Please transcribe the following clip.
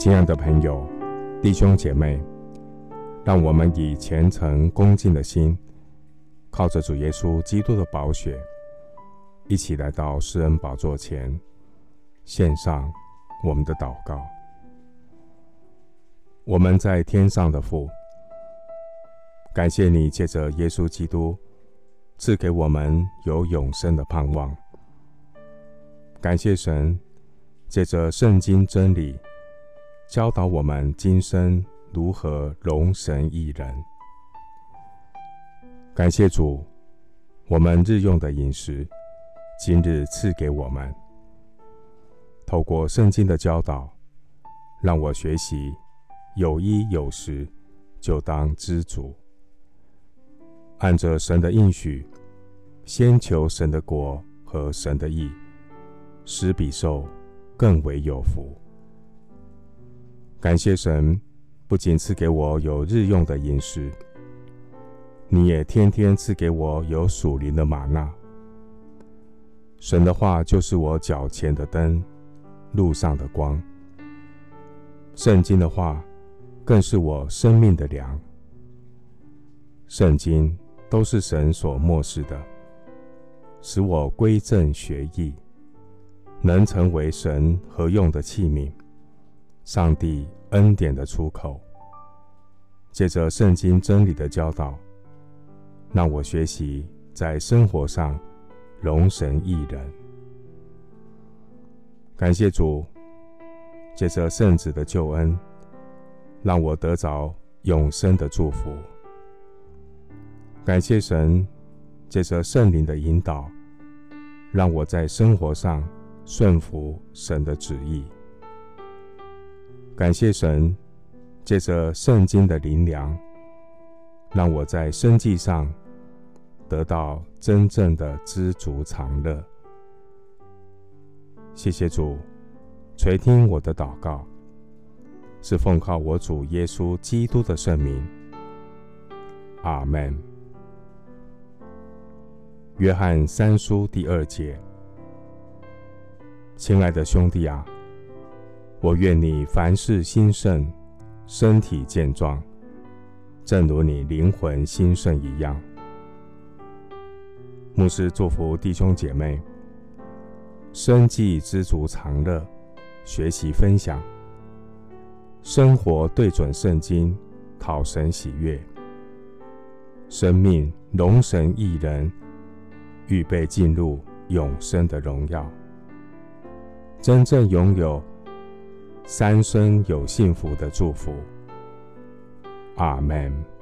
亲爱的朋友、弟兄姐妹，让我们以虔诚恭敬的心，靠着主耶稣基督的宝血，一起来到施恩宝座前，献上我们的祷告。我们在天上的父，感谢你借着耶稣基督赐给我们有永生的盼望。感谢神借着圣经真理教导我们今生如何容神益人。感谢主，我们日用的饮食今日赐给我们。透过圣经的教导，让我学习有衣有食就当知足。按着神的应许，先求神的国和神的义，使比受更为有福。感谢神，不仅赐给我有日用的饮食，你也天天赐给我有属灵的吗哪。神的话就是我脚前的灯，路上的光。圣经的话更是我生命的粮。圣经。都是神所默示的，使我归正学义，能成为神合用的器皿，上帝恩典的出口。借着圣经真理的教导，让我学习在生活上容神益人。感谢主，借着圣子的救恩，让我得着永生的祝福。感谢神，借着圣灵的引导，让我在生活上顺服神的旨意。感谢神，借着圣经的灵粮，让我在生计上得到真正的知足常乐。谢谢主，垂听我的祷告，是奉靠我主耶稣基督的圣名。阿门。约翰三书第二节，亲爱的兄弟啊，我愿你凡事兴盛，身体健壮，正如你灵魂兴盛一样。牧师祝福弟兄姐妹，生计知足常乐，学习分享，生活对准圣经，讨神喜悦，生命荣神益人。预备进入永生的荣耀，真正拥有三生有幸福的祝福。阿门。